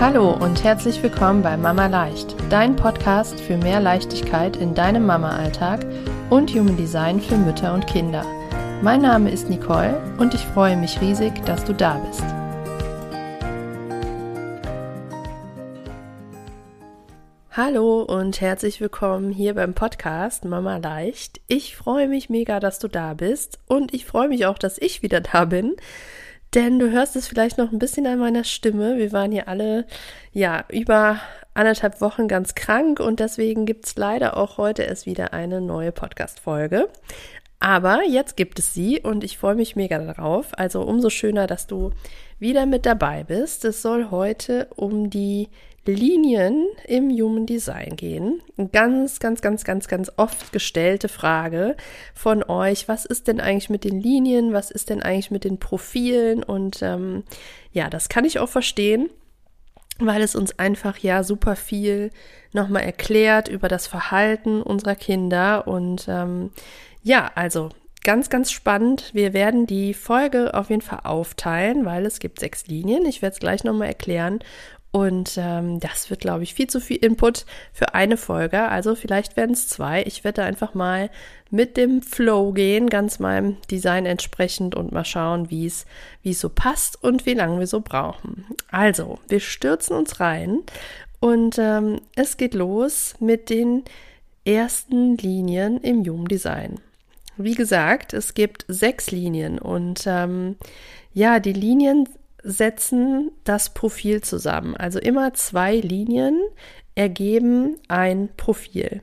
Hallo und herzlich willkommen bei Mama Leicht, dein Podcast für mehr Leichtigkeit in deinem Mama-Alltag und Human Design für Mütter und Kinder. Mein Name ist Nicole und ich freue mich riesig, dass du da bist. Hallo und herzlich willkommen hier beim Podcast Mama Leicht. Ich freue mich mega, dass du da bist und ich freue mich auch, dass ich wieder da bin. Denn du hörst es vielleicht noch ein bisschen an meiner Stimme. Wir waren hier alle, ja, über anderthalb Wochen ganz krank und deswegen gibt es leider auch heute erst wieder eine neue Podcast-Folge. Aber jetzt gibt es sie und ich freue mich mega darauf. Also umso schöner, dass du wieder mit dabei bist. Es soll heute um die Linien im Human Design gehen. ganz, ganz, ganz, ganz, ganz oft gestellte Frage von euch. Was ist denn eigentlich mit den Linien? Was ist denn eigentlich mit den Profilen? Und ähm, ja, das kann ich auch verstehen, weil es uns einfach ja super viel nochmal erklärt über das Verhalten unserer Kinder. Und ähm, ja, also ganz, ganz spannend. Wir werden die Folge auf jeden Fall aufteilen, weil es gibt sechs Linien. Ich werde es gleich nochmal erklären. Und ähm, das wird, glaube ich, viel zu viel Input für eine Folge. Also vielleicht werden es zwei. Ich werde einfach mal mit dem Flow gehen, ganz meinem Design entsprechend und mal schauen, wie es so passt und wie lange wir so brauchen. Also, wir stürzen uns rein und ähm, es geht los mit den ersten Linien im Human Design. Wie gesagt, es gibt sechs Linien und ähm, ja, die Linien setzen das Profil zusammen. Also immer zwei Linien ergeben ein Profil.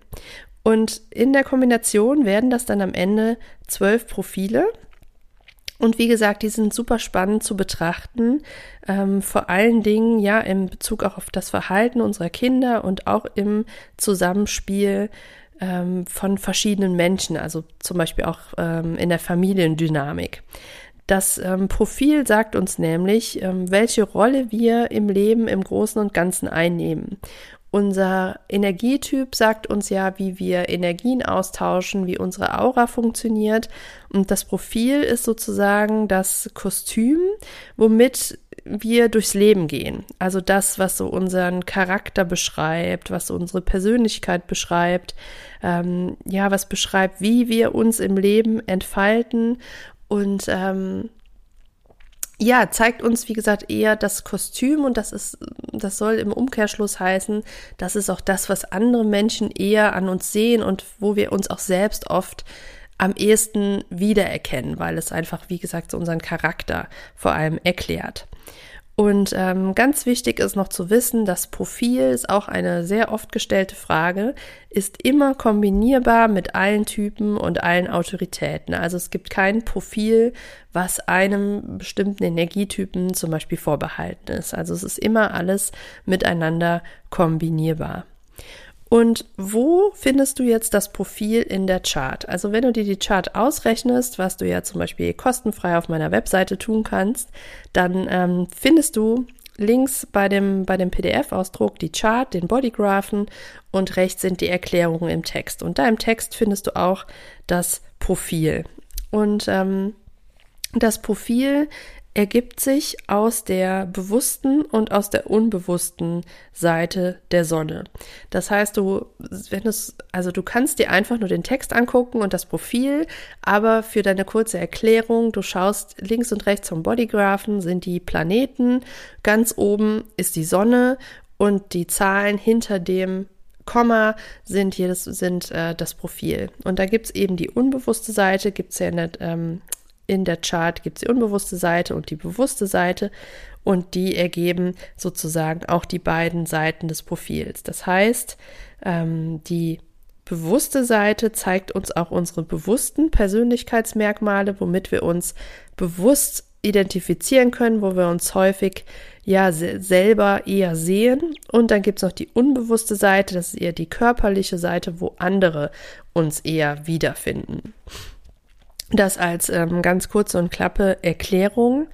Und in der Kombination werden das dann am Ende zwölf Profile. Und wie gesagt, die sind super spannend zu betrachten, ähm, vor allen Dingen ja in Bezug auch auf das Verhalten unserer Kinder und auch im Zusammenspiel ähm, von verschiedenen Menschen, also zum Beispiel auch ähm, in der Familiendynamik. Das ähm, Profil sagt uns nämlich, ähm, welche Rolle wir im Leben im Großen und Ganzen einnehmen. Unser Energietyp sagt uns ja, wie wir Energien austauschen, wie unsere Aura funktioniert. Und das Profil ist sozusagen das Kostüm, womit wir durchs Leben gehen. Also das, was so unseren Charakter beschreibt, was unsere Persönlichkeit beschreibt, ähm, ja, was beschreibt, wie wir uns im Leben entfalten und ähm, ja, zeigt uns, wie gesagt, eher das Kostüm und das ist, das soll im Umkehrschluss heißen, das ist auch das, was andere Menschen eher an uns sehen und wo wir uns auch selbst oft am ehesten wiedererkennen, weil es einfach, wie gesagt, so unseren Charakter vor allem erklärt. Und ähm, ganz wichtig ist noch zu wissen, das Profil ist auch eine sehr oft gestellte Frage, ist immer kombinierbar mit allen Typen und allen Autoritäten. Also es gibt kein Profil, was einem bestimmten Energietypen zum Beispiel vorbehalten ist. Also es ist immer alles miteinander kombinierbar. Und wo findest du jetzt das Profil in der Chart? Also wenn du dir die Chart ausrechnest, was du ja zum Beispiel kostenfrei auf meiner Webseite tun kannst, dann ähm, findest du links bei dem, bei dem PDF-Ausdruck die Chart, den Bodygraphen und rechts sind die Erklärungen im Text. Und da im Text findest du auch das Profil. Und ähm, das Profil ergibt sich aus der bewussten und aus der unbewussten Seite der Sonne. Das heißt, du, wenn es, also du kannst dir einfach nur den Text angucken und das Profil, aber für deine kurze Erklärung, du schaust links und rechts vom Bodygraphen sind die Planeten, ganz oben ist die Sonne und die Zahlen hinter dem Komma sind hier das, sind äh, das Profil. Und da gibt es eben die unbewusste Seite, gibt es ja in der ähm, in der Chart gibt es die unbewusste Seite und die bewusste Seite und die ergeben sozusagen auch die beiden Seiten des Profils. Das heißt, ähm, die bewusste Seite zeigt uns auch unsere bewussten Persönlichkeitsmerkmale, womit wir uns bewusst identifizieren können, wo wir uns häufig ja selber eher sehen. Und dann gibt es noch die unbewusste Seite, das ist eher die körperliche Seite, wo andere uns eher wiederfinden. Das als ähm, ganz kurze und klappe Erklärung.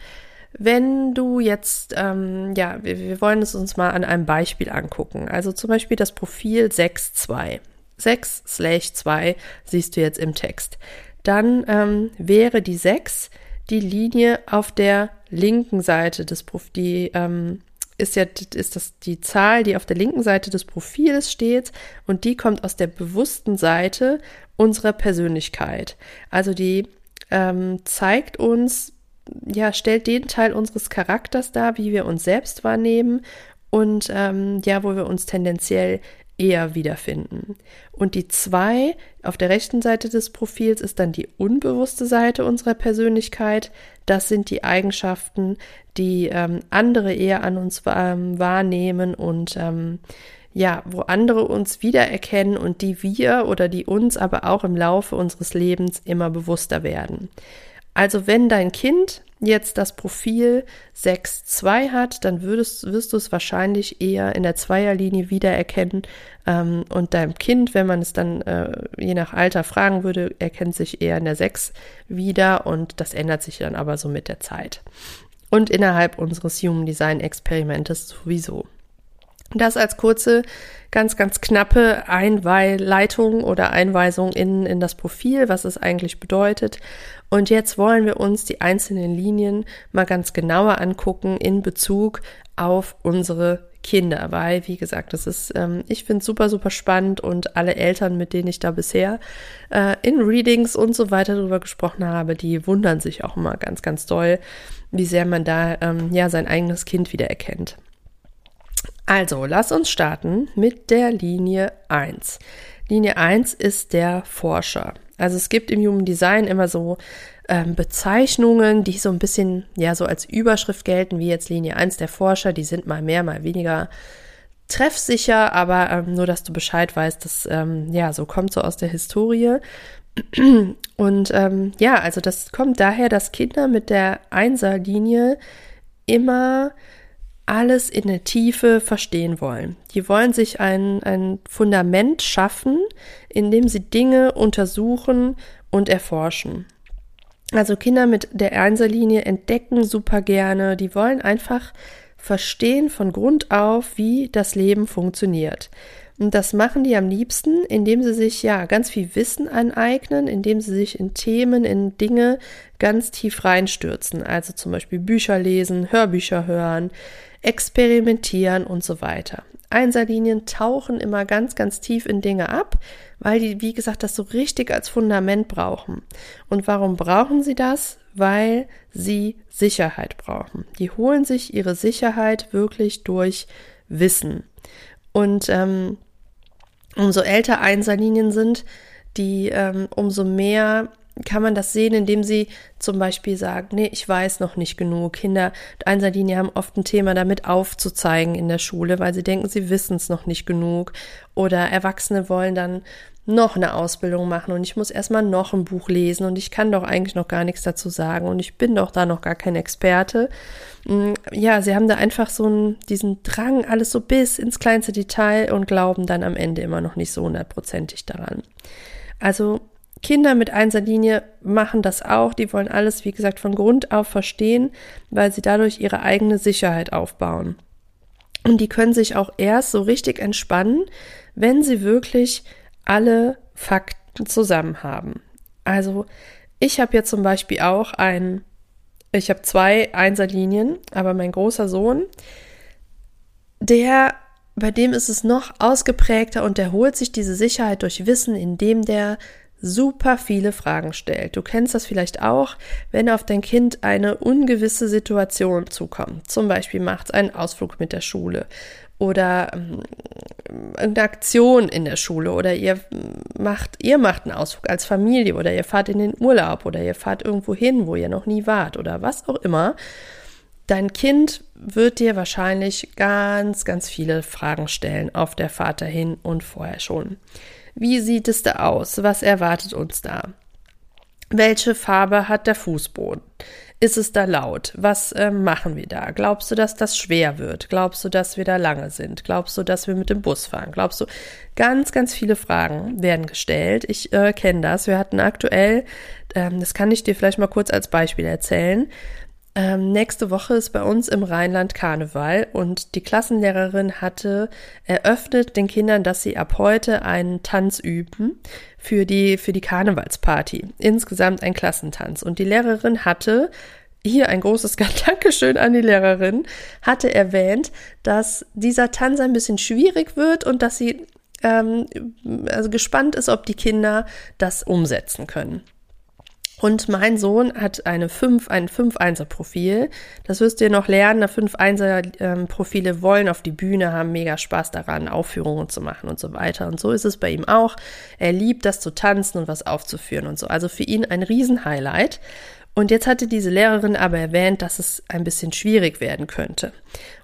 Wenn du jetzt, ähm, ja, wir, wir wollen es uns mal an einem Beispiel angucken. Also zum Beispiel das Profil 6.2. 6 slash 2 siehst du jetzt im Text. Dann ähm, wäre die 6 die Linie auf der linken Seite des Profils, die ähm, ist ja ist das die Zahl, die auf der linken Seite des Profils steht und die kommt aus der bewussten Seite unserer Persönlichkeit. Also die ähm, zeigt uns, ja, stellt den Teil unseres Charakters dar, wie wir uns selbst wahrnehmen und ähm, ja, wo wir uns tendenziell eher wiederfinden. Und die zwei auf der rechten Seite des Profils ist dann die unbewusste Seite unserer Persönlichkeit. Das sind die Eigenschaften, die ähm, andere eher an uns ähm, wahrnehmen und ähm, ja, wo andere uns wiedererkennen und die wir oder die uns aber auch im Laufe unseres Lebens immer bewusster werden. Also wenn dein Kind jetzt das Profil 6.2 hat, dann würdest, wirst du es wahrscheinlich eher in der Zweierlinie wiedererkennen. Ähm, und deinem Kind, wenn man es dann äh, je nach Alter fragen würde, erkennt sich eher in der 6 wieder und das ändert sich dann aber so mit der Zeit. Und innerhalb unseres Human Design Experimentes sowieso. Das als kurze, ganz, ganz knappe Einleitung oder Einweisung in, in das Profil, was es eigentlich bedeutet. Und jetzt wollen wir uns die einzelnen Linien mal ganz genauer angucken in Bezug auf unsere Kinder, weil, wie gesagt, das ist, ähm, ich finde es super, super spannend und alle Eltern, mit denen ich da bisher äh, in Readings und so weiter drüber gesprochen habe, die wundern sich auch immer ganz, ganz doll, wie sehr man da ähm, ja sein eigenes Kind wiedererkennt. Also, lass uns starten mit der Linie 1. Linie 1 ist der Forscher. Also es gibt im Human Design immer so ähm, Bezeichnungen, die so ein bisschen, ja, so als Überschrift gelten, wie jetzt Linie 1 der Forscher, die sind mal mehr, mal weniger treffsicher, aber ähm, nur, dass du Bescheid weißt, das, ähm, ja, so kommt so aus der Historie. Und ähm, ja, also das kommt daher, dass Kinder mit der Einserlinie immer alles in der Tiefe verstehen wollen. Die wollen sich ein, ein Fundament schaffen, in dem sie Dinge untersuchen und erforschen. Also Kinder mit der Einserlinie entdecken super gerne, die wollen einfach verstehen von Grund auf, wie das Leben funktioniert. Und das machen die am liebsten, indem sie sich ja ganz viel Wissen aneignen, indem sie sich in Themen, in Dinge ganz tief reinstürzen. Also zum Beispiel Bücher lesen, Hörbücher hören, experimentieren und so weiter. Einserlinien tauchen immer ganz, ganz tief in Dinge ab, weil die, wie gesagt, das so richtig als Fundament brauchen. Und warum brauchen sie das? Weil sie Sicherheit brauchen. Die holen sich ihre Sicherheit wirklich durch Wissen. Und ähm, umso älter Einserlinien sind, die ähm, umso mehr kann man das sehen, indem sie zum Beispiel sagen, nee, ich weiß noch nicht genug. Kinder mit Einserlinie haben oft ein Thema damit aufzuzeigen in der Schule, weil sie denken, sie wissen es noch nicht genug. Oder Erwachsene wollen dann noch eine Ausbildung machen und ich muss erstmal noch ein Buch lesen und ich kann doch eigentlich noch gar nichts dazu sagen und ich bin doch da noch gar kein Experte. Mm, ja, sie haben da einfach so einen, diesen Drang, alles so bis ins kleinste Detail und glauben dann am Ende immer noch nicht so hundertprozentig daran. Also Kinder mit Einserlinie machen das auch. Die wollen alles, wie gesagt, von Grund auf verstehen, weil sie dadurch ihre eigene Sicherheit aufbauen. Und die können sich auch erst so richtig entspannen, wenn sie wirklich alle Fakten zusammen haben. Also ich habe jetzt zum Beispiel auch ein, ich habe zwei Einserlinien, aber mein großer Sohn, der, bei dem ist es noch ausgeprägter und der holt sich diese Sicherheit durch Wissen, indem der super viele Fragen stellt. Du kennst das vielleicht auch, wenn auf dein Kind eine ungewisse Situation zukommt. Zum Beispiel macht es einen Ausflug mit der Schule oder ähm, eine Aktion in der Schule oder ihr macht, ihr macht einen Ausflug als Familie oder ihr fahrt in den Urlaub oder ihr fahrt irgendwo hin, wo ihr noch nie wart oder was auch immer. Dein Kind wird dir wahrscheinlich ganz, ganz viele Fragen stellen auf der Fahrt dahin und vorher schon. Wie sieht es da aus? Was erwartet uns da? Welche Farbe hat der Fußboden? Ist es da laut? Was äh, machen wir da? Glaubst du, dass das schwer wird? Glaubst du, dass wir da lange sind? Glaubst du, dass wir mit dem Bus fahren? Glaubst du, ganz, ganz viele Fragen werden gestellt. Ich äh, kenne das. Wir hatten aktuell, ähm, das kann ich dir vielleicht mal kurz als Beispiel erzählen. Ähm, nächste Woche ist bei uns im Rheinland Karneval und die Klassenlehrerin hatte eröffnet den Kindern, dass sie ab heute einen Tanz üben für die, für die Karnevalsparty. Insgesamt ein Klassentanz. Und die Lehrerin hatte hier ein großes Dankeschön an die Lehrerin, hatte erwähnt, dass dieser Tanz ein bisschen schwierig wird und dass sie ähm, also gespannt ist, ob die Kinder das umsetzen können. Und mein Sohn hat eine 5, ein 5-1er-Profil. Das wirst du ja noch lernen. 5-1er-Profile ähm, wollen auf die Bühne, haben mega Spaß daran, Aufführungen zu machen und so weiter. Und so ist es bei ihm auch. Er liebt das zu tanzen und was aufzuführen und so. Also für ihn ein Riesenhighlight. Und jetzt hatte diese Lehrerin aber erwähnt, dass es ein bisschen schwierig werden könnte.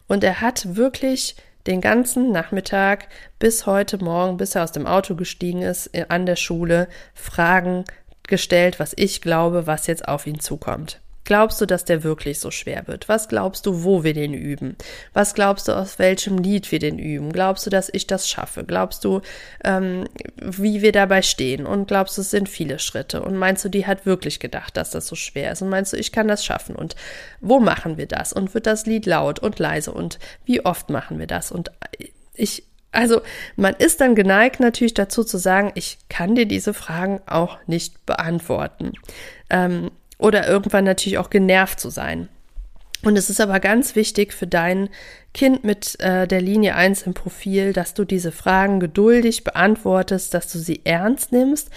Und er hat wirklich den ganzen Nachmittag bis heute Morgen, bis er aus dem Auto gestiegen ist, an der Schule Fragen gestellt, was ich glaube, was jetzt auf ihn zukommt. Glaubst du, dass der wirklich so schwer wird? Was glaubst du, wo wir den üben? Was glaubst du, aus welchem Lied wir den üben? Glaubst du, dass ich das schaffe? Glaubst du, ähm, wie wir dabei stehen? Und glaubst du, es sind viele Schritte? Und meinst du, die hat wirklich gedacht, dass das so schwer ist? Und meinst du, ich kann das schaffen? Und wo machen wir das? Und wird das Lied laut und leise? Und wie oft machen wir das? Und ich also man ist dann geneigt natürlich dazu zu sagen, ich kann dir diese Fragen auch nicht beantworten. Ähm, oder irgendwann natürlich auch genervt zu sein. Und es ist aber ganz wichtig für dein Kind mit äh, der Linie 1 im Profil, dass du diese Fragen geduldig beantwortest, dass du sie ernst nimmst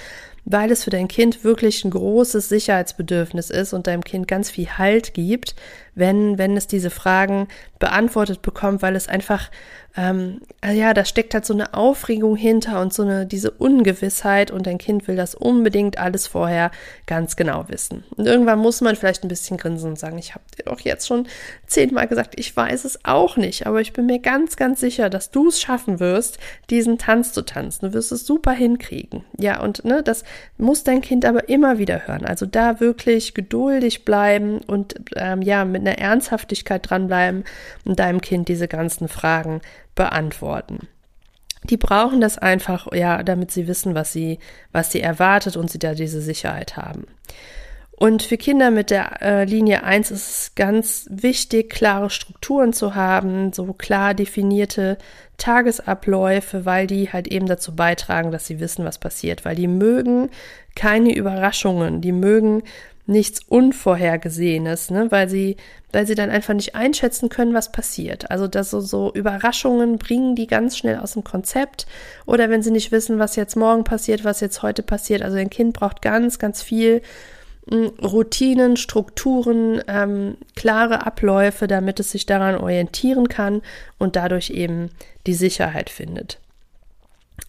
weil es für dein Kind wirklich ein großes Sicherheitsbedürfnis ist und deinem Kind ganz viel Halt gibt, wenn, wenn es diese Fragen beantwortet bekommt, weil es einfach, ähm, ja, da steckt halt so eine Aufregung hinter und so eine, diese Ungewissheit und dein Kind will das unbedingt alles vorher ganz genau wissen. Und irgendwann muss man vielleicht ein bisschen grinsen und sagen, ich habe dir doch jetzt schon zehnmal gesagt, ich weiß es auch nicht, aber ich bin mir ganz, ganz sicher, dass du es schaffen wirst, diesen Tanz zu tanzen. Du wirst es super hinkriegen. Ja, und ne, das muss dein Kind aber immer wieder hören. Also da wirklich geduldig bleiben und ähm, ja, mit einer Ernsthaftigkeit dranbleiben und deinem Kind diese ganzen Fragen beantworten. Die brauchen das einfach, ja, damit sie wissen, was sie, was sie erwartet und sie da diese Sicherheit haben. Und für Kinder mit der äh, Linie 1 ist es ganz wichtig, klare Strukturen zu haben, so klar definierte Tagesabläufe, weil die halt eben dazu beitragen, dass sie wissen, was passiert, weil die mögen keine Überraschungen, die mögen nichts Unvorhergesehenes, ne, weil sie, weil sie dann einfach nicht einschätzen können, was passiert. Also dass so, so Überraschungen bringen die ganz schnell aus dem Konzept oder wenn sie nicht wissen, was jetzt morgen passiert, was jetzt heute passiert. Also ein Kind braucht ganz, ganz viel Routinen, Strukturen, ähm, klare Abläufe, damit es sich daran orientieren kann und dadurch eben die Sicherheit findet.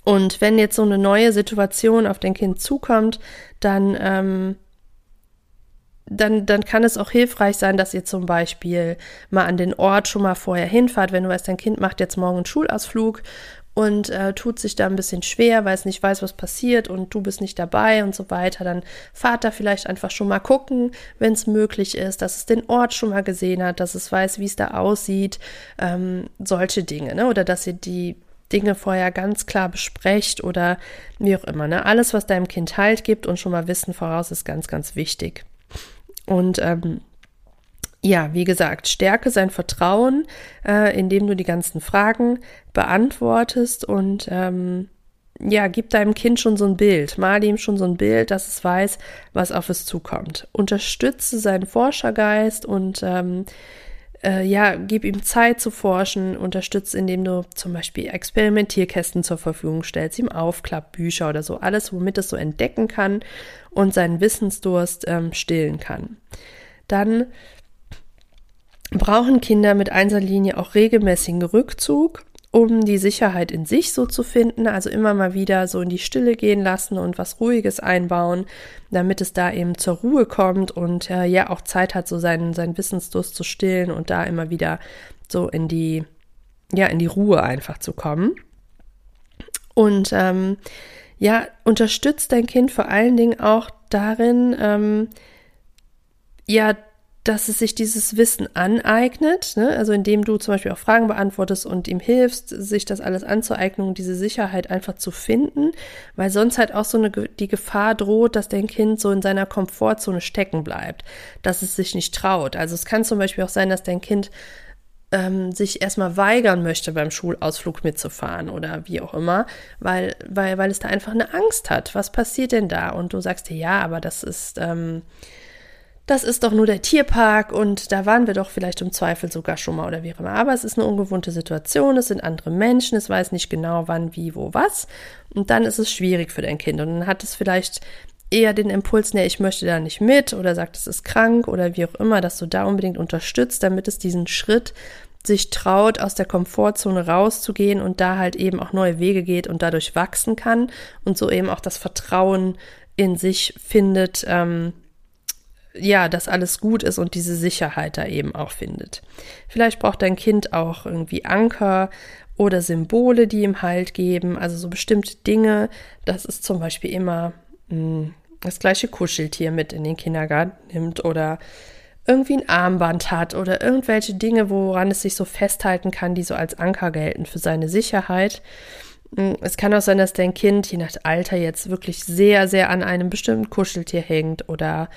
Und wenn jetzt so eine neue Situation auf dein Kind zukommt, dann, ähm, dann, dann kann es auch hilfreich sein, dass ihr zum Beispiel mal an den Ort schon mal vorher hinfahrt, wenn du weißt, dein Kind macht jetzt morgen einen Schulausflug und äh, tut sich da ein bisschen schwer, weil es nicht weiß, was passiert und du bist nicht dabei und so weiter, dann fahrt da vielleicht einfach schon mal gucken, wenn es möglich ist, dass es den Ort schon mal gesehen hat, dass es weiß, wie es da aussieht, ähm, solche Dinge, ne? Oder dass ihr die Dinge vorher ganz klar besprecht oder wie auch immer, ne? Alles, was deinem Kind Halt gibt und schon mal Wissen voraus, ist ganz, ganz wichtig. Und ähm, ja, wie gesagt, stärke sein Vertrauen, äh, indem du die ganzen Fragen beantwortest und ähm, ja, gib deinem Kind schon so ein Bild, mal ihm schon so ein Bild, dass es weiß, was auf es zukommt. Unterstütze seinen Forschergeist und ähm, äh, ja, gib ihm Zeit zu forschen, unterstütze, indem du zum Beispiel Experimentierkästen zur Verfügung stellst, ihm Aufklappbücher oder so, alles, womit es so entdecken kann und seinen Wissensdurst ähm, stillen kann. Dann brauchen Kinder mit Einserlinie auch regelmäßigen Rückzug, um die Sicherheit in sich so zu finden, also immer mal wieder so in die Stille gehen lassen und was Ruhiges einbauen, damit es da eben zur Ruhe kommt und äh, ja auch Zeit hat, so seinen, seinen Wissensdurst zu stillen und da immer wieder so in die, ja, in die Ruhe einfach zu kommen. Und ähm, ja, unterstützt dein Kind vor allen Dingen auch darin, ähm, ja, dass es sich dieses Wissen aneignet, ne? also indem du zum Beispiel auch Fragen beantwortest und ihm hilfst, sich das alles anzueignen diese Sicherheit einfach zu finden, weil sonst halt auch so eine, die Gefahr droht, dass dein Kind so in seiner Komfortzone stecken bleibt, dass es sich nicht traut. Also es kann zum Beispiel auch sein, dass dein Kind ähm, sich erstmal weigern möchte, beim Schulausflug mitzufahren oder wie auch immer, weil, weil, weil es da einfach eine Angst hat. Was passiert denn da? Und du sagst dir, ja, aber das ist, ähm, das ist doch nur der Tierpark und da waren wir doch vielleicht im Zweifel sogar schon mal oder wie immer. Aber es ist eine ungewohnte Situation, es sind andere Menschen, es weiß nicht genau wann, wie, wo, was. Und dann ist es schwierig für dein Kind. Und dann hat es vielleicht eher den Impuls, nee, ich möchte da nicht mit oder sagt, es ist krank oder wie auch immer, dass du da unbedingt unterstützt, damit es diesen Schritt sich traut, aus der Komfortzone rauszugehen und da halt eben auch neue Wege geht und dadurch wachsen kann und so eben auch das Vertrauen in sich findet, ähm, ja, dass alles gut ist und diese Sicherheit da eben auch findet. Vielleicht braucht dein Kind auch irgendwie Anker oder Symbole, die ihm Halt geben, also so bestimmte Dinge. Das ist zum Beispiel immer mh, hm, das gleiche Kuscheltier mit in den Kindergarten nimmt oder irgendwie ein Armband hat oder irgendwelche Dinge, woran es sich so festhalten kann, die so als Anker gelten für seine Sicherheit. Hm, es kann auch sein, dass dein Kind je nach Alter jetzt wirklich sehr, sehr an einem bestimmten Kuscheltier hängt oder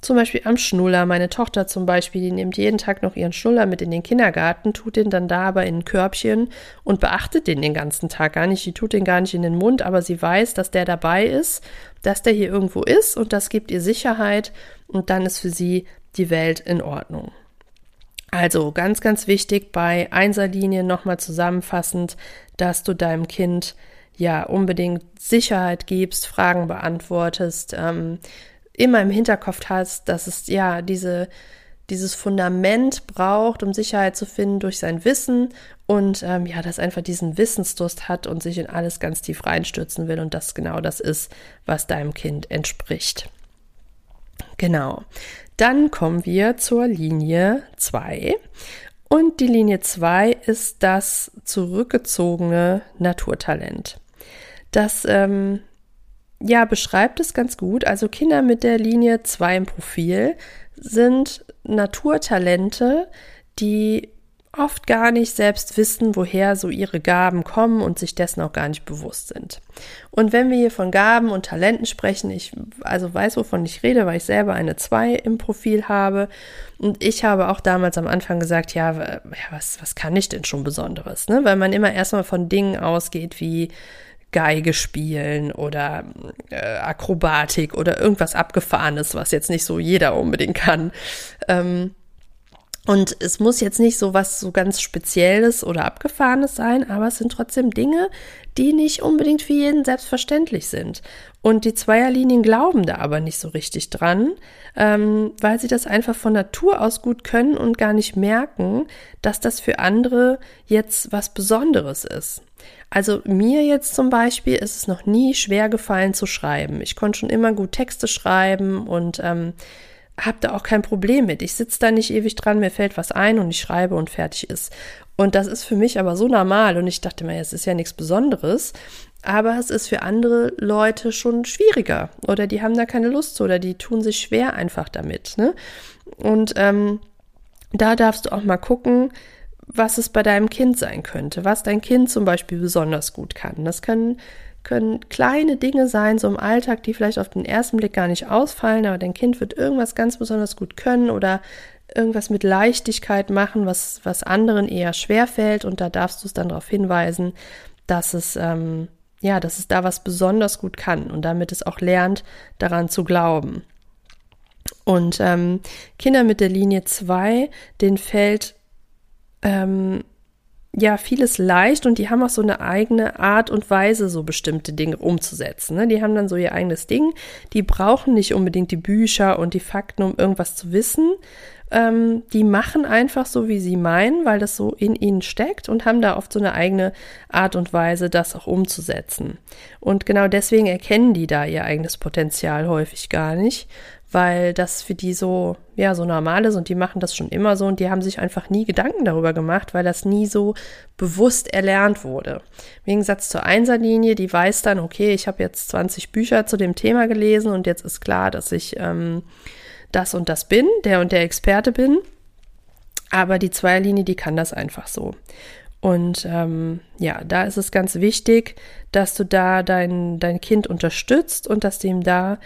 zum Beispiel am Schnuller. Meine Tochter zum Beispiel, die nimmt jeden Tag noch ihren Schnuller mit in den Kindergarten, tut den dann da aber in ein Körbchen und beachtet den den ganzen Tag gar nicht. Die tut den gar nicht in den Mund, aber sie weiß, dass der dabei ist, dass der hier irgendwo ist und das gibt ihr Sicherheit und dann ist für sie die Welt in Ordnung. Also ganz, ganz wichtig bei Einserlinien nochmal zusammenfassend, dass du deinem Kind ja unbedingt Sicherheit gibst, Fragen beantwortest, ähm, immer im Hinterkopf hast, dass es ja diese, dieses Fundament braucht, um Sicherheit zu finden durch sein Wissen und ähm, ja, dass einfach diesen Wissensdurst hat und sich in alles ganz tief reinstürzen will und das genau das ist, was deinem Kind entspricht. Genau. Dann kommen wir zur Linie 2. Und die Linie 2 ist das zurückgezogene Naturtalent. Das ähm, ja, beschreibt es ganz gut. Also Kinder mit der Linie 2 im Profil sind Naturtalente, die oft gar nicht selbst wissen, woher so ihre Gaben kommen und sich dessen auch gar nicht bewusst sind. Und wenn wir hier von Gaben und Talenten sprechen, ich also weiß, wovon ich rede, weil ich selber eine 2 im Profil habe und ich habe auch damals am Anfang gesagt, ja, was, was kann ich denn schon Besonderes, ne? Weil man immer erstmal von Dingen ausgeht wie Geige spielen oder äh, Akrobatik oder irgendwas Abgefahrenes, was jetzt nicht so jeder unbedingt kann. Ähm, und es muss jetzt nicht so was so ganz Spezielles oder Abgefahrenes sein, aber es sind trotzdem Dinge, die nicht unbedingt für jeden selbstverständlich sind. Und die Zweierlinien glauben da aber nicht so richtig dran, ähm, weil sie das einfach von Natur aus gut können und gar nicht merken, dass das für andere jetzt was Besonderes ist. Also mir jetzt zum Beispiel ist es noch nie schwer gefallen zu schreiben. Ich konnte schon immer gut Texte schreiben und ähm, habe da auch kein Problem mit. Ich sitze da nicht ewig dran, mir fällt was ein und ich schreibe und fertig ist. Und das ist für mich aber so normal und ich dachte mir, es ist ja nichts Besonderes. Aber es ist für andere Leute schon schwieriger oder die haben da keine Lust zu oder die tun sich schwer einfach damit. Ne? Und ähm, da darfst du auch mal gucken, was es bei deinem Kind sein könnte, was dein Kind zum Beispiel besonders gut kann. Das können können kleine Dinge sein, so im Alltag, die vielleicht auf den ersten Blick gar nicht ausfallen, aber dein Kind wird irgendwas ganz besonders gut können oder irgendwas mit Leichtigkeit machen, was, was anderen eher schwer fällt und da darfst du es dann darauf hinweisen, dass es, ähm, ja, dass es da was besonders gut kann und damit es auch lernt, daran zu glauben. Und ähm, Kinder mit der Linie 2, denen fällt ähm, ja vieles leicht und die haben auch so eine eigene Art und Weise, so bestimmte Dinge umzusetzen. Ne? Die haben dann so ihr eigenes Ding. Die brauchen nicht unbedingt die Bücher und die Fakten, um irgendwas zu wissen. Ähm, die machen einfach so, wie sie meinen, weil das so in ihnen steckt und haben da oft so eine eigene Art und Weise, das auch umzusetzen. Und genau deswegen erkennen die da ihr eigenes Potenzial häufig gar nicht, weil das für die so, ja, so normal ist und die machen das schon immer so und die haben sich einfach nie Gedanken darüber gemacht, weil das nie so bewusst erlernt wurde. Im Gegensatz zur Einserlinie, die weiß dann, okay, ich habe jetzt 20 Bücher zu dem Thema gelesen und jetzt ist klar, dass ich ähm, das und das bin, der und der Experte bin. Aber die Zweierlinie, die kann das einfach so. Und ähm, ja, da ist es ganz wichtig, dass du da dein, dein Kind unterstützt und dass du ihm da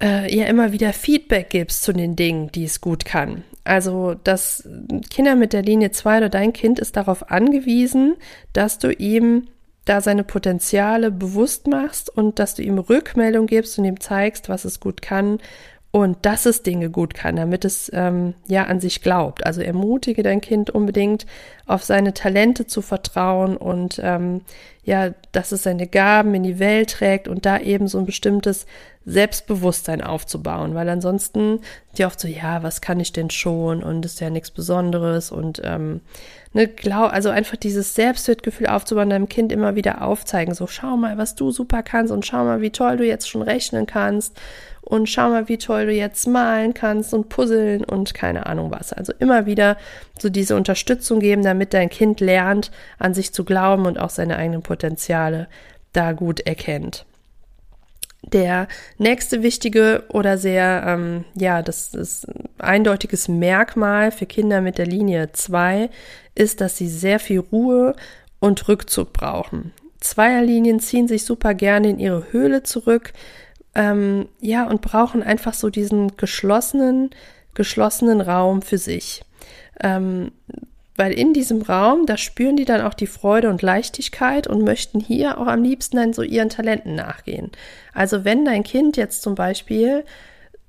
äh, ihr immer wieder Feedback gibst zu den Dingen, die es gut kann. Also, dass Kinder mit der Linie 2 oder dein Kind ist darauf angewiesen, dass du ihm da seine Potenziale bewusst machst und dass du ihm Rückmeldung gibst und ihm zeigst, was es gut kann und dass es Dinge gut kann, damit es ähm, ja an sich glaubt. Also ermutige dein Kind unbedingt, auf seine Talente zu vertrauen und ähm, ja, dass es seine Gaben in die Welt trägt und da eben so ein bestimmtes Selbstbewusstsein aufzubauen, weil ansonsten die oft so, ja, was kann ich denn schon? Und ist ja nichts Besonderes. Und ähm, ne, glaub, also einfach dieses Selbstwertgefühl aufzubauen, deinem Kind immer wieder aufzeigen, so schau mal, was du super kannst und schau mal, wie toll du jetzt schon rechnen kannst und schau mal, wie toll du jetzt malen kannst und puzzeln und keine Ahnung was. Also immer wieder so diese Unterstützung geben, damit dein Kind lernt, an sich zu glauben und auch seine eigenen Potenziale da gut erkennt. Der nächste wichtige oder sehr, ähm, ja, das ist eindeutiges Merkmal für Kinder mit der Linie 2 ist, dass sie sehr viel Ruhe und Rückzug brauchen. Zweierlinien ziehen sich super gerne in ihre Höhle zurück, ähm, ja, und brauchen einfach so diesen geschlossenen, geschlossenen Raum für sich. Ähm, weil in diesem Raum, da spüren die dann auch die Freude und Leichtigkeit und möchten hier auch am liebsten dann so ihren Talenten nachgehen. Also wenn dein Kind jetzt zum Beispiel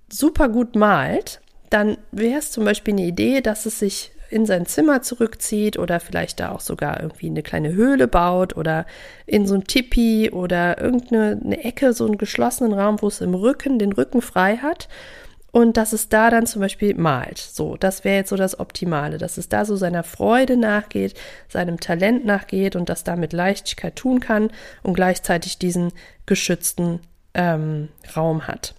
super gut malt, dann wäre es zum Beispiel eine Idee, dass es sich in sein Zimmer zurückzieht oder vielleicht da auch sogar irgendwie eine kleine Höhle baut oder in so ein Tipi oder irgendeine eine Ecke, so einen geschlossenen Raum, wo es im Rücken den Rücken frei hat und dass es da dann zum Beispiel malt. So, das wäre jetzt so das Optimale, dass es da so seiner Freude nachgeht, seinem Talent nachgeht und das da mit Leichtigkeit tun kann und gleichzeitig diesen geschützten ähm, Raum hat.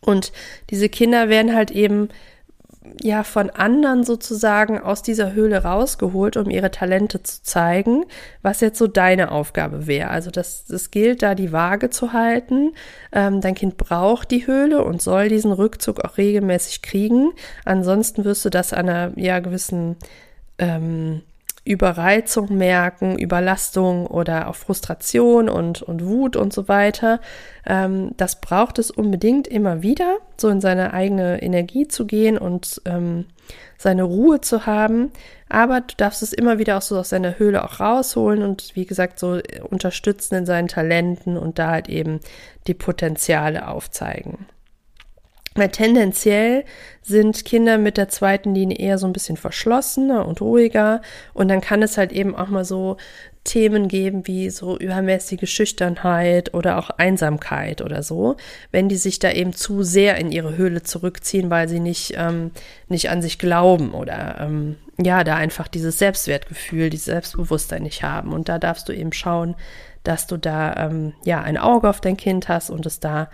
Und diese Kinder werden halt eben ja von anderen sozusagen aus dieser Höhle rausgeholt, um ihre Talente zu zeigen, was jetzt so deine Aufgabe wäre. Also das, das gilt da die Waage zu halten. Ähm, dein Kind braucht die Höhle und soll diesen Rückzug auch regelmäßig kriegen. Ansonsten wirst du das an einer ja gewissen ähm, Überreizung merken, Überlastung oder auch Frustration und, und Wut und so weiter. Ähm, das braucht es unbedingt immer wieder, so in seine eigene Energie zu gehen und ähm, seine Ruhe zu haben. Aber du darfst es immer wieder auch so aus seiner Höhle auch rausholen und wie gesagt so unterstützen in seinen Talenten und da halt eben die Potenziale aufzeigen. Weil tendenziell sind Kinder mit der zweiten Linie eher so ein bisschen verschlossener und ruhiger. Und dann kann es halt eben auch mal so Themen geben wie so übermäßige Schüchternheit oder auch Einsamkeit oder so, wenn die sich da eben zu sehr in ihre Höhle zurückziehen, weil sie nicht, ähm, nicht an sich glauben oder ähm, ja, da einfach dieses Selbstwertgefühl, dieses Selbstbewusstsein nicht haben. Und da darfst du eben schauen, dass du da ähm, ja ein Auge auf dein Kind hast und es da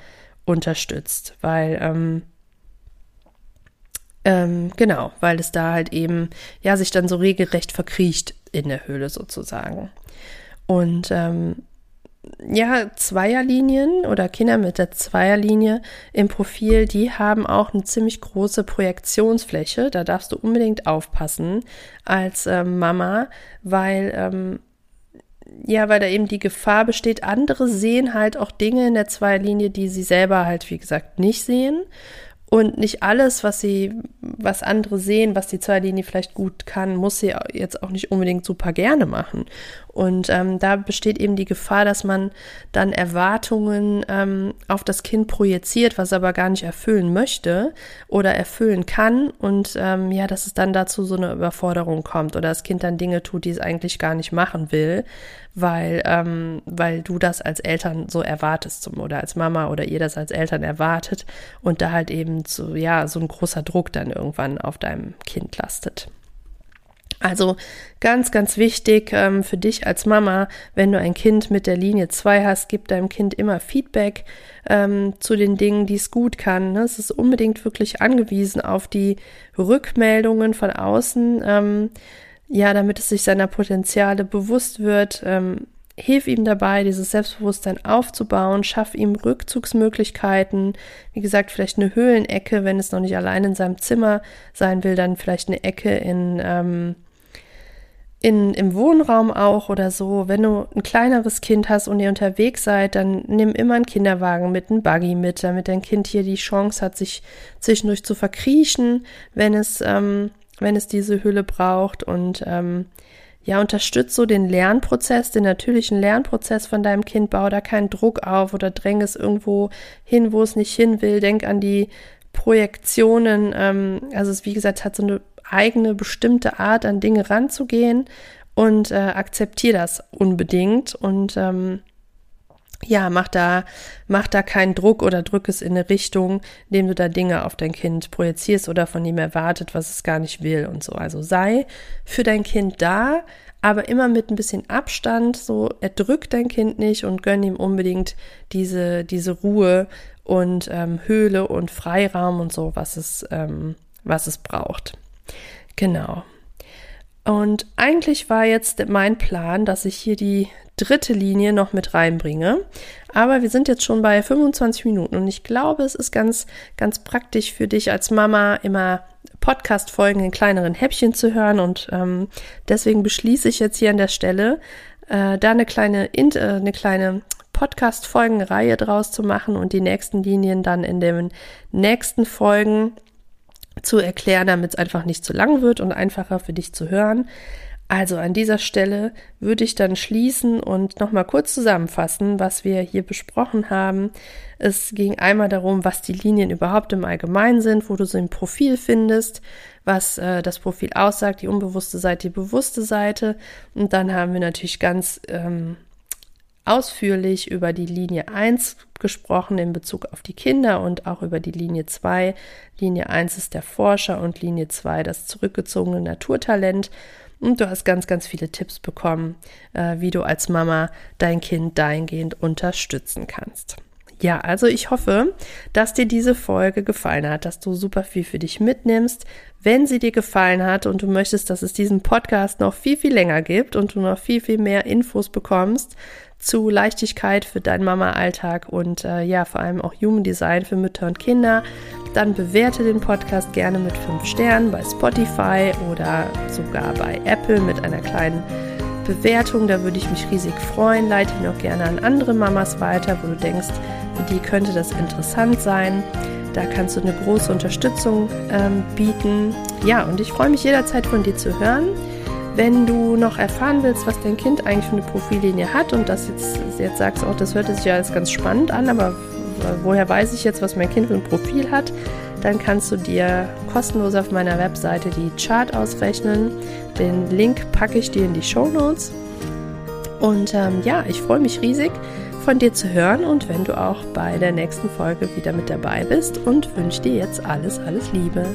unterstützt, weil ähm, ähm, genau, weil es da halt eben ja sich dann so regelrecht verkriecht in der Höhle sozusagen. Und ähm, ja, Zweierlinien oder Kinder mit der Zweierlinie im Profil, die haben auch eine ziemlich große Projektionsfläche. Da darfst du unbedingt aufpassen als ähm, Mama, weil ähm, ja, weil da eben die Gefahr besteht, andere sehen halt auch Dinge in der Zweierlinie, die sie selber halt, wie gesagt, nicht sehen. Und nicht alles, was sie, was andere sehen, was die Zweierlinie vielleicht gut kann, muss sie jetzt auch nicht unbedingt super gerne machen. Und ähm, da besteht eben die Gefahr, dass man dann Erwartungen ähm, auf das Kind projiziert, was aber gar nicht erfüllen möchte oder erfüllen kann. Und ähm, ja, dass es dann dazu so eine Überforderung kommt oder das Kind dann Dinge tut, die es eigentlich gar nicht machen will, weil, ähm, weil du das als Eltern so erwartest zum, oder als Mama oder ihr das als Eltern erwartet und da halt eben so, ja, so ein großer Druck dann irgendwann auf deinem Kind lastet. Also ganz, ganz wichtig ähm, für dich als Mama, wenn du ein Kind mit der Linie 2 hast, gib deinem Kind immer Feedback ähm, zu den Dingen, die es gut kann. Ne? Es ist unbedingt wirklich angewiesen auf die Rückmeldungen von außen, ähm, ja, damit es sich seiner Potenziale bewusst wird. Ähm, hilf ihm dabei, dieses Selbstbewusstsein aufzubauen, schaff ihm Rückzugsmöglichkeiten. Wie gesagt, vielleicht eine Höhlenecke, wenn es noch nicht allein in seinem Zimmer sein will, dann vielleicht eine Ecke in ähm, in, im Wohnraum auch oder so, wenn du ein kleineres Kind hast und ihr unterwegs seid, dann nimm immer einen Kinderwagen mit, einen Buggy mit, damit dein Kind hier die Chance hat, sich zwischendurch zu verkriechen, wenn es, ähm, wenn es diese Hülle braucht und ähm, ja, unterstützt so den Lernprozess, den natürlichen Lernprozess von deinem Kind, bau da keinen Druck auf oder dräng es irgendwo hin, wo es nicht hin will. Denk an die Projektionen. Ähm, also es, wie gesagt, hat so eine eigene bestimmte Art, an Dinge ranzugehen und äh, akzeptiere das unbedingt und ähm, ja, mach da, mach da keinen Druck oder drück es in eine Richtung, indem du da Dinge auf dein Kind projizierst oder von ihm erwartet, was es gar nicht will und so. Also sei für dein Kind da, aber immer mit ein bisschen Abstand, so erdrück dein Kind nicht und gönn ihm unbedingt diese, diese Ruhe und ähm, Höhle und Freiraum und so, was es, ähm, was es braucht. Genau. Und eigentlich war jetzt mein Plan, dass ich hier die dritte Linie noch mit reinbringe. Aber wir sind jetzt schon bei 25 Minuten und ich glaube, es ist ganz, ganz praktisch für dich als Mama immer Podcast-Folgen in kleineren Häppchen zu hören und ähm, deswegen beschließe ich jetzt hier an der Stelle, äh, da eine kleine, äh, eine kleine Podcast-Folgenreihe draus zu machen und die nächsten Linien dann in den nächsten Folgen zu erklären, damit es einfach nicht zu lang wird und einfacher für dich zu hören. Also an dieser Stelle würde ich dann schließen und nochmal kurz zusammenfassen, was wir hier besprochen haben. Es ging einmal darum, was die Linien überhaupt im Allgemeinen sind, wo du so ein Profil findest, was äh, das Profil aussagt, die unbewusste Seite, die bewusste Seite. Und dann haben wir natürlich ganz ähm, ausführlich über die Linie 1 gesprochen in Bezug auf die Kinder und auch über die Linie 2. Linie 1 ist der Forscher und Linie 2 das zurückgezogene Naturtalent. Und du hast ganz, ganz viele Tipps bekommen, äh, wie du als Mama dein Kind dahingehend unterstützen kannst. Ja, also ich hoffe, dass dir diese Folge gefallen hat, dass du super viel für dich mitnimmst. Wenn sie dir gefallen hat und du möchtest, dass es diesen Podcast noch viel, viel länger gibt und du noch viel, viel mehr Infos bekommst zu Leichtigkeit für deinen Mama-Alltag und äh, ja, vor allem auch Human Design für Mütter und Kinder, dann bewerte den Podcast gerne mit fünf Sternen bei Spotify oder sogar bei Apple mit einer kleinen Bewertung. Da würde ich mich riesig freuen. Leite ihn auch gerne an andere Mamas weiter, wo du denkst, für die könnte das interessant sein. Da kannst du eine große Unterstützung ähm, bieten. Ja, und ich freue mich jederzeit von dir zu hören. Wenn du noch erfahren willst, was dein Kind eigentlich für eine Profillinie hat und das jetzt, jetzt sagst, auch das hört sich ja alles ganz spannend an, aber woher weiß ich jetzt, was mein Kind für ein Profil hat, dann kannst du dir kostenlos auf meiner Webseite die Chart ausrechnen. Den Link packe ich dir in die Show Notes. Und ähm, ja, ich freue mich riesig von dir zu hören und wenn du auch bei der nächsten Folge wieder mit dabei bist und wünsche dir jetzt alles, alles Liebe.